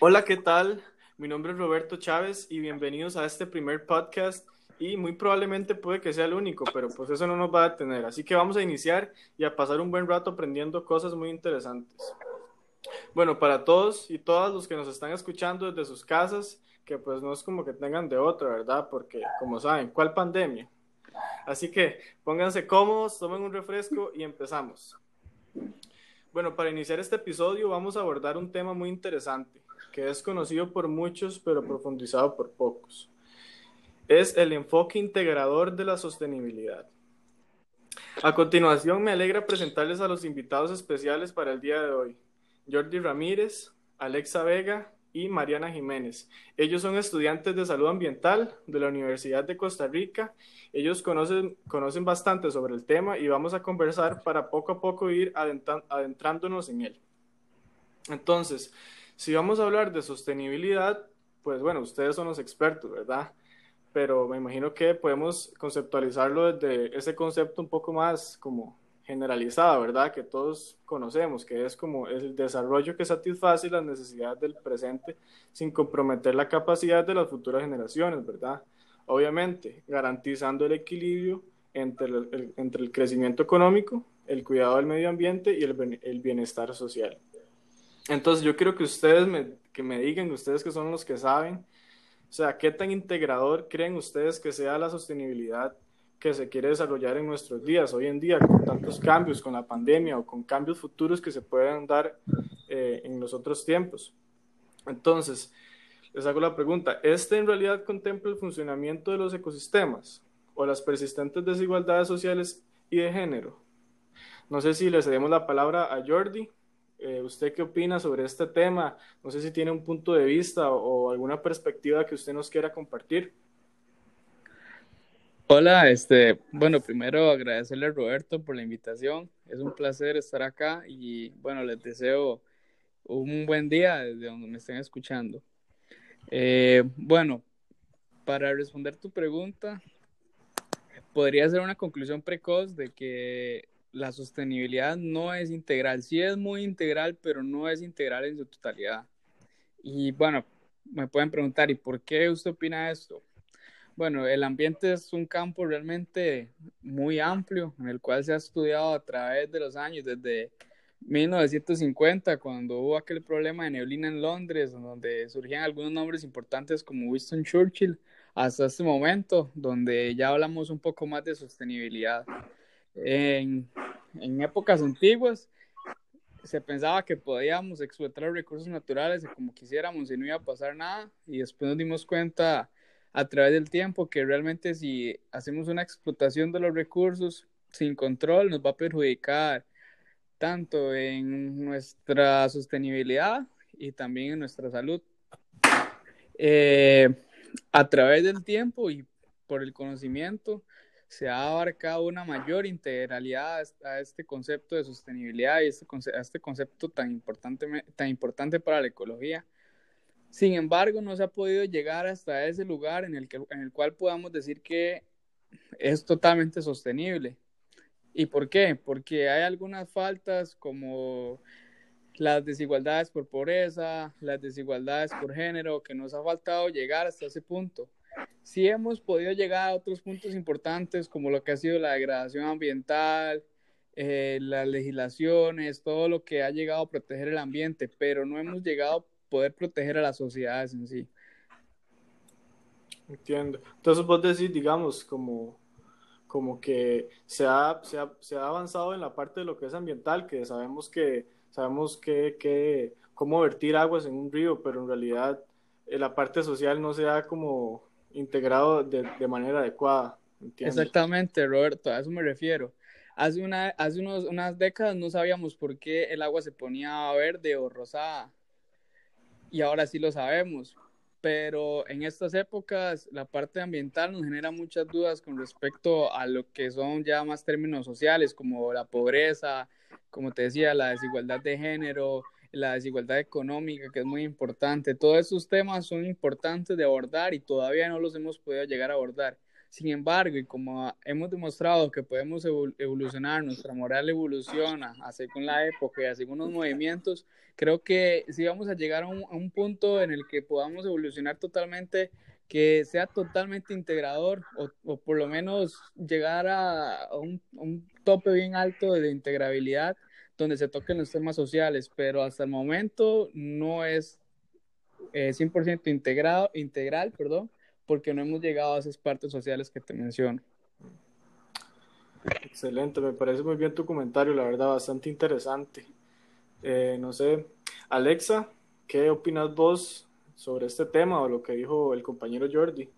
Hola, ¿qué tal? Mi nombre es Roberto Chávez y bienvenidos a este primer podcast y muy probablemente puede que sea el único, pero pues eso no nos va a detener. Así que vamos a iniciar y a pasar un buen rato aprendiendo cosas muy interesantes. Bueno, para todos y todas los que nos están escuchando desde sus casas, que pues no es como que tengan de otra, ¿verdad? Porque como saben, ¿cuál pandemia? Así que pónganse cómodos, tomen un refresco y empezamos. Bueno, para iniciar este episodio vamos a abordar un tema muy interesante, que es conocido por muchos pero profundizado por pocos. Es el enfoque integrador de la sostenibilidad. A continuación, me alegra presentarles a los invitados especiales para el día de hoy. Jordi Ramírez, Alexa Vega y Mariana Jiménez. Ellos son estudiantes de salud ambiental de la Universidad de Costa Rica. Ellos conocen, conocen bastante sobre el tema y vamos a conversar para poco a poco ir adentrándonos en él. Entonces, si vamos a hablar de sostenibilidad, pues bueno, ustedes son los expertos, ¿verdad? Pero me imagino que podemos conceptualizarlo desde ese concepto un poco más como generalizada, ¿verdad? Que todos conocemos, que es como el desarrollo que satisface las necesidades del presente sin comprometer la capacidad de las futuras generaciones, ¿verdad? Obviamente, garantizando el equilibrio entre el, entre el crecimiento económico, el cuidado del medio ambiente y el, el bienestar social. Entonces, yo quiero que ustedes me, que me digan, ustedes que son los que saben, o sea, ¿qué tan integrador creen ustedes que sea la sostenibilidad que se quiere desarrollar en nuestros días, hoy en día, con tantos cambios, con la pandemia o con cambios futuros que se pueden dar eh, en los otros tiempos. Entonces, les hago la pregunta, ¿este en realidad contempla el funcionamiento de los ecosistemas o las persistentes desigualdades sociales y de género? No sé si le cedemos la palabra a Jordi. Eh, ¿Usted qué opina sobre este tema? No sé si tiene un punto de vista o alguna perspectiva que usted nos quiera compartir. Hola, este, bueno, primero agradecerle a Roberto por la invitación. Es un placer estar acá y bueno, les deseo un buen día desde donde me estén escuchando. Eh, bueno, para responder tu pregunta, podría ser una conclusión precoz de que la sostenibilidad no es integral. Sí es muy integral, pero no es integral en su totalidad. Y bueno, me pueden preguntar, ¿y por qué usted opina esto? Bueno, el ambiente es un campo realmente muy amplio en el cual se ha estudiado a través de los años, desde 1950, cuando hubo aquel problema de neblina en Londres, donde surgían algunos nombres importantes como Winston Churchill, hasta este momento, donde ya hablamos un poco más de sostenibilidad. En, en épocas antiguas se pensaba que podíamos explotar los recursos naturales como quisiéramos y no iba a pasar nada, y después nos dimos cuenta a través del tiempo que realmente si hacemos una explotación de los recursos sin control nos va a perjudicar tanto en nuestra sostenibilidad y también en nuestra salud. Eh, a través del tiempo y por el conocimiento se ha abarcado una mayor integralidad a este concepto de sostenibilidad y este, a este concepto tan importante, tan importante para la ecología sin embargo, no se ha podido llegar hasta ese lugar en el, que, en el cual podamos decir que es totalmente sostenible. ¿Y por qué? Porque hay algunas faltas como las desigualdades por pobreza, las desigualdades por género, que nos ha faltado llegar hasta ese punto. Sí hemos podido llegar a otros puntos importantes como lo que ha sido la degradación ambiental, eh, las legislaciones, todo lo que ha llegado a proteger el ambiente, pero no hemos llegado poder proteger a las sociedades en sí. Entiendo. Entonces vos decís, digamos, como, como que se ha, se, ha, se ha avanzado en la parte de lo que es ambiental, que sabemos que sabemos que, que cómo vertir aguas en un río, pero en realidad eh, la parte social no se ha como integrado de, de manera adecuada. Exactamente, Roberto, a eso me refiero. Hace, una, hace unos, unas décadas no sabíamos por qué el agua se ponía verde o rosada y ahora sí lo sabemos. Pero en estas épocas la parte ambiental nos genera muchas dudas con respecto a lo que son ya más términos sociales, como la pobreza, como te decía, la desigualdad de género, la desigualdad económica, que es muy importante. Todos esos temas son importantes de abordar y todavía no los hemos podido llegar a abordar. Sin embargo, y como hemos demostrado que podemos evolucionar, nuestra moral evoluciona así con la época y así con los movimientos, creo que sí vamos a llegar a un, punto en el que podamos evolucionar totalmente, que sea totalmente integrador o, por lo menos llegar a, un, un tope bien alto de integrabilidad donde se toquen los temas sociales, pero hasta el momento no es 100% eh, integrado, integral, perdón, porque no hemos llegado a esas partes sociales que te menciono. Excelente, me parece muy bien tu comentario, la verdad, bastante interesante. Eh, no sé, Alexa, ¿qué opinas vos sobre este tema o lo que dijo el compañero Jordi?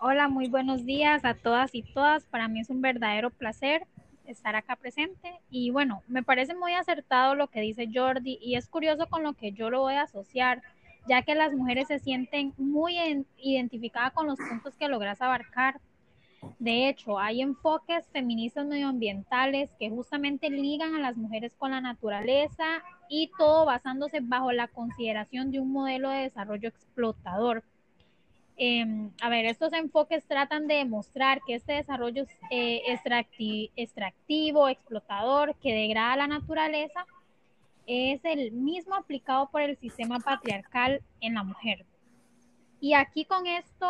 Hola, muy buenos días a todas y todas. Para mí es un verdadero placer estar acá presente. Y bueno, me parece muy acertado lo que dice Jordi y es curioso con lo que yo lo voy a asociar, ya que las mujeres se sienten muy identificadas con los puntos que logras abarcar. De hecho, hay enfoques feministas medioambientales que justamente ligan a las mujeres con la naturaleza y todo basándose bajo la consideración de un modelo de desarrollo explotador Em, a ver, estos enfoques tratan de demostrar que este desarrollo eh, extractivo, explotador, que degrada la naturaleza, es el mismo aplicado por el sistema patriarcal en la mujer. Y aquí con esto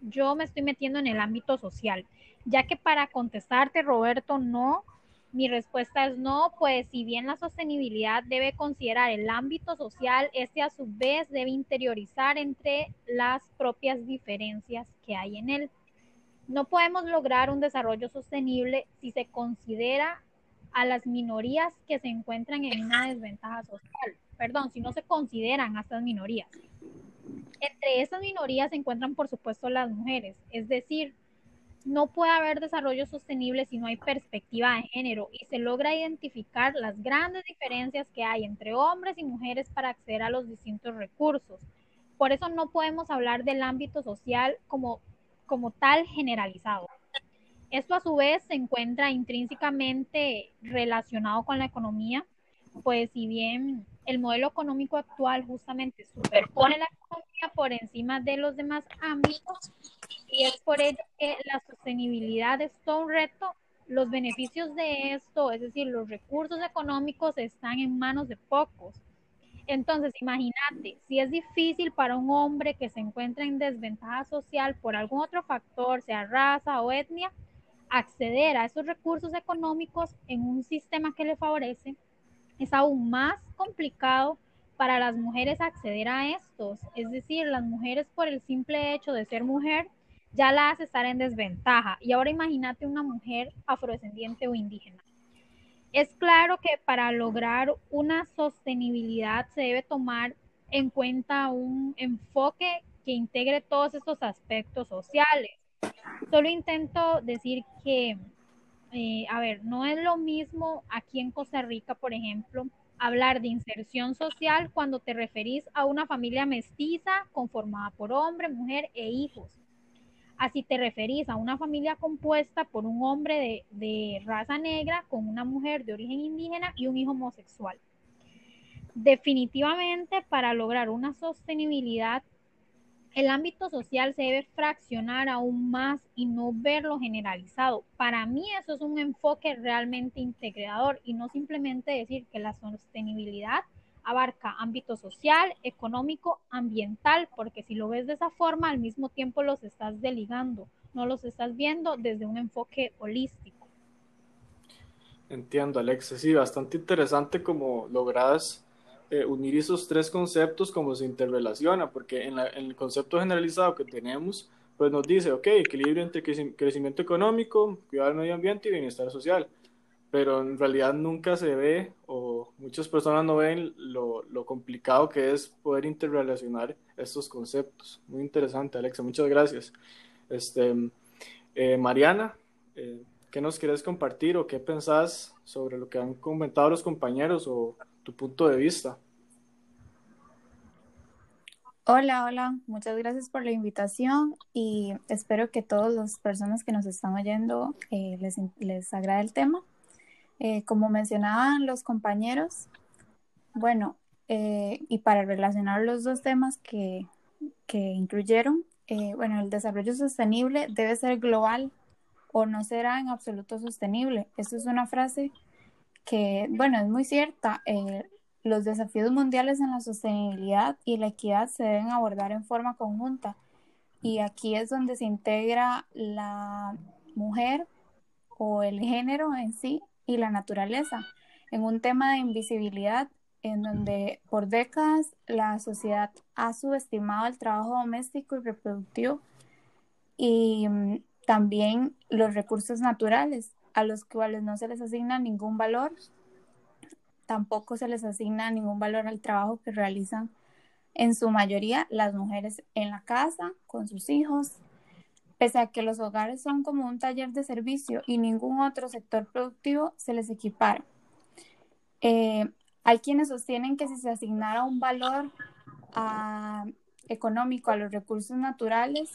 yo me estoy metiendo en el ámbito social, ya que para contestarte, Roberto, no, mi respuesta es no, pues si bien la sostenibilidad debe considerar el ámbito social, este a su vez debe interiorizar entre las propias diferencias que hay en él. No podemos lograr un desarrollo sostenible si se considera a las minorías que se encuentran en una desventaja social. Perdón, si no se consideran a estas minorías. Entre esas minorías se encuentran, por supuesto, las mujeres, es decir, no puede haber desarrollo sostenible si no hay perspectiva de género y se logra identificar las grandes diferencias que hay entre hombres y mujeres para acceder a los distintos recursos. Por eso no podemos hablar del ámbito social como, como tal generalizado. Esto a su vez se encuentra intrínsecamente relacionado con la economía, pues si bien el modelo económico actual justamente superpone la economía por encima de los demás ámbitos, y es por ello que la sostenibilidad es todo un reto. Los beneficios de esto, es decir, los recursos económicos están en manos de pocos. Entonces, imagínate, si es difícil para un hombre que se encuentra en desventaja social por algún otro factor, sea raza o etnia, acceder a esos recursos económicos en un sistema que le favorece, es aún más complicado para las mujeres acceder a estos. Es decir, las mujeres por el simple hecho de ser mujer ya la hace estar en desventaja. Y ahora imagínate una mujer afrodescendiente o indígena. Es claro que para lograr una sostenibilidad se debe tomar en cuenta un enfoque que integre todos estos aspectos sociales. Solo intento decir que, eh, a ver, no es lo mismo aquí en Costa Rica, por ejemplo, hablar de inserción social cuando te referís a una familia mestiza conformada por hombre, mujer e hijos Así te referís a una familia compuesta por un hombre de, raza negra con una mujer de origen indígena y un hijo homosexual. Definitivamente, para lograr una sostenibilidad, el ámbito social se debe fraccionar aún más y no verlo generalizado. Para mí eso es un enfoque realmente integrador y no simplemente decir que la sostenibilidad abarca ámbito social, económico, ambiental, porque si lo ves de esa forma, al mismo tiempo los estás deligando, no los estás viendo desde un enfoque holístico. Entiendo, Alexa, sí, bastante interesante cómo logras eh, unir esos tres conceptos, cómo se interrelaciona, porque en, el concepto generalizado que tenemos, pues nos dice, ok, equilibrio entre crecimiento económico, cuidado del medio ambiente y bienestar social pero en realidad nunca se ve o muchas personas no ven lo, lo, complicado que es poder interrelacionar estos conceptos. Muy interesante, Alexa, muchas gracias. Este, eh, Mariana, eh, ¿qué nos quieres compartir o qué pensás sobre lo que han comentado los compañeros punto de vista? Hola, hola, muchas gracias por la invitación y espero que todas las personas que nos están oyendo eh, les, les agrade el tema. Eh, como mencionaban los compañeros, bueno, eh, y para relacionar los dos temas que, incluyeron, eh, bueno, el desarrollo sostenible debe ser global o no será en absoluto sostenible. Esto es una frase que, bueno, es muy cierta. Eh, los desafíos mundiales en la sostenibilidad y la equidad se deben abordar en forma conjunta. Y aquí es donde se integra la mujer o el género en sí y la naturaleza en un tema de invisibilidad en donde por décadas la sociedad ha subestimado el trabajo doméstico y reproductivo y mm, también los recursos naturales a los cuales no se les asigna ningún valor, tampoco se les asigna ningún valor al trabajo que realizan en su mayoría las mujeres en la casa, con sus hijos, pese a que los hogares son como un taller de servicio y ningún otro sector productivo se les equipara. Eh, hay quienes sostienen que si se asignara un valor ah, económico a los recursos naturales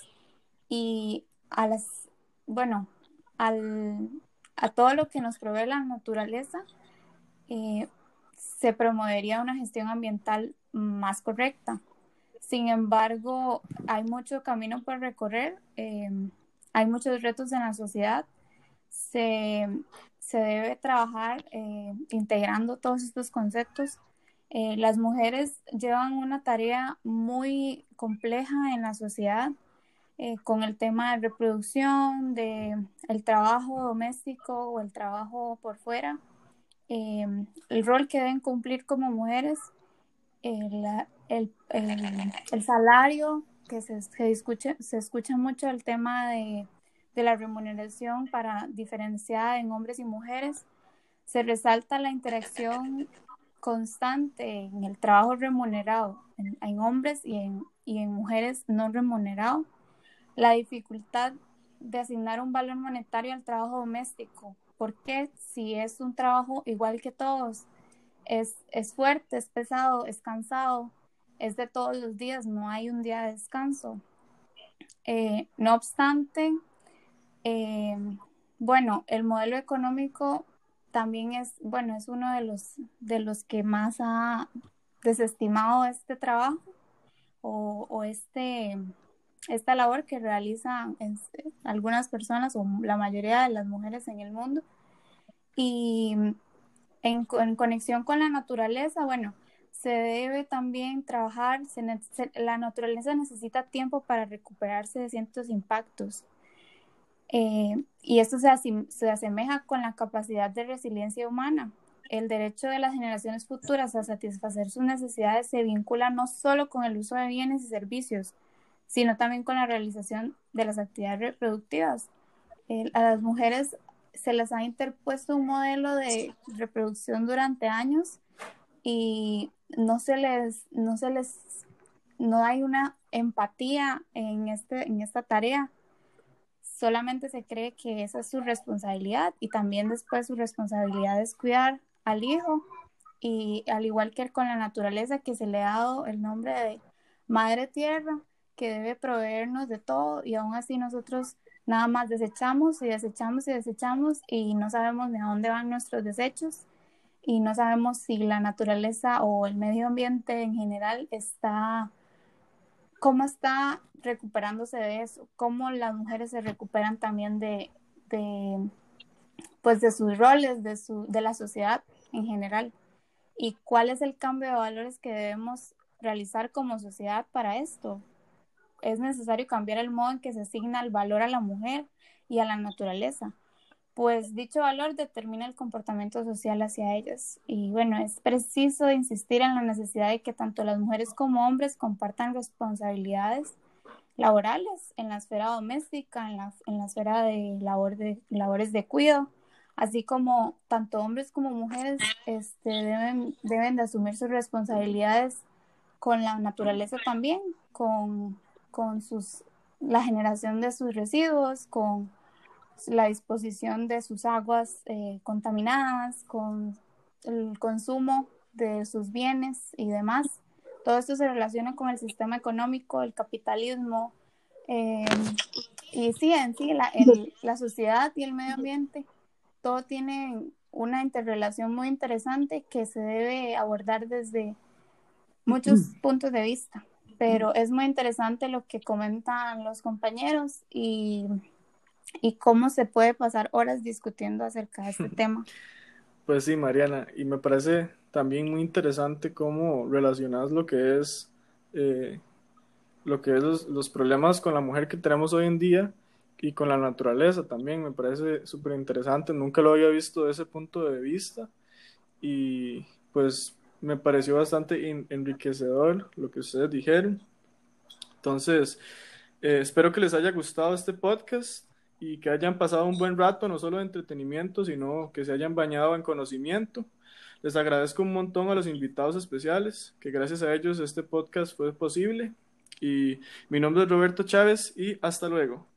y a las, bueno, al, a todo lo que nos provee la naturaleza, eh, se promovería una gestión ambiental más correcta. Sin embargo, hay mucho camino por recorrer, eh, hay muchos retos en la sociedad. Se, se debe trabajar eh, integrando todos estos conceptos. Las mujeres llevan una tarea muy compleja en la sociedad eh, con el tema de reproducción, de el trabajo doméstico o el trabajo por fuera, el rol que deben cumplir como mujeres, el, el, el, salario, que se, se, escucha, se escucha mucho el tema de de la remuneración para diferenciar en hombres y mujeres. Se resalta la interacción constante en el trabajo remunerado en, hombres y en, y en mujeres no remunerado. La dificultad de asignar un valor monetario al trabajo doméstico. porque si es un trabajo igual que todos? Es, es fuerte, es pesado, es cansado, es de todos los días, no hay un día de descanso. Eh, no obstante, eh, bueno, el modelo económico también es, bueno, es uno de los, de los que más ha desestimado este trabajo o, este, esta labor que realizan algunas personas o la mayoría de las mujeres en el mundo. Y en, conexión con la naturaleza, bueno, se debe también trabajar, la naturaleza necesita tiempo para recuperarse de ciertos impactos eh, y esto se, se asemeja con la capacidad de resiliencia humana. El derecho de las generaciones futuras a satisfacer sus necesidades se vincula no solo con el uso de bienes y servicios, sino también con la realización de las actividades reproductivas. a las mujeres se les ha interpuesto un modelo de reproducción durante años y no se les, no se les, no hay una empatía en, este, en esta tarea solamente se cree que esa es su responsabilidad y también después su responsabilidad es cuidar al hijo y al igual que con la naturaleza que se le ha dado el nombre de Madre Tierra que debe proveernos de todo y aún así nosotros nada más desechamos y desechamos y desechamos y no sabemos de dónde van nuestros desechos y no sabemos si la naturaleza o el medio ambiente en general está cómo está recuperándose de eso, cómo las mujeres se recuperan también de, pues de sus roles, de, su, de la sociedad en general, y cuál es el cambio de valores que debemos realizar como sociedad para esto. Es necesario cambiar el modo en que se asigna el valor a la mujer y a la naturaleza pues dicho valor determina el comportamiento social hacia ellas. Y bueno, es preciso insistir en la necesidad de que tanto las mujeres como hombres compartan responsabilidades laborales en la esfera doméstica, en la, en la esfera de, labor labores de cuidado, así como tanto hombres como mujeres este, deben, deben de asumir sus responsabilidades con la naturaleza también, con, con sus, la generación de sus residuos, con la disposición de sus aguas eh, contaminadas, con el consumo de sus bienes y demás. Todo esto se relaciona con el sistema económico, el capitalismo, eh, y sí, en sí, la, la sociedad y el medio ambiente, todo tiene una interrelación muy interesante que se debe abordar desde muchos puntos de vista. Pero es muy interesante lo que comentan los compañeros y, y cómo se puede pasar horas discutiendo acerca de este tema. Pues sí, Mariana, y me parece también muy interesante cómo relacionas lo que es eh, lo que es los, los, problemas con la mujer que tenemos hoy en día y con la naturaleza también. Me parece súper interesante nunca lo había visto de ese punto de vista. Y pues me pareció bastante enriquecedor lo que ustedes dijeron entonces eh, espero que les haya gustado este podcast y que hayan pasado un buen rato no solo de entretenimiento sino que se hayan bañado en conocimiento les agradezco un montón a los invitados especiales, que gracias a ellos este podcast fue posible. Y mi nombre es Roberto Chávez y hasta luego.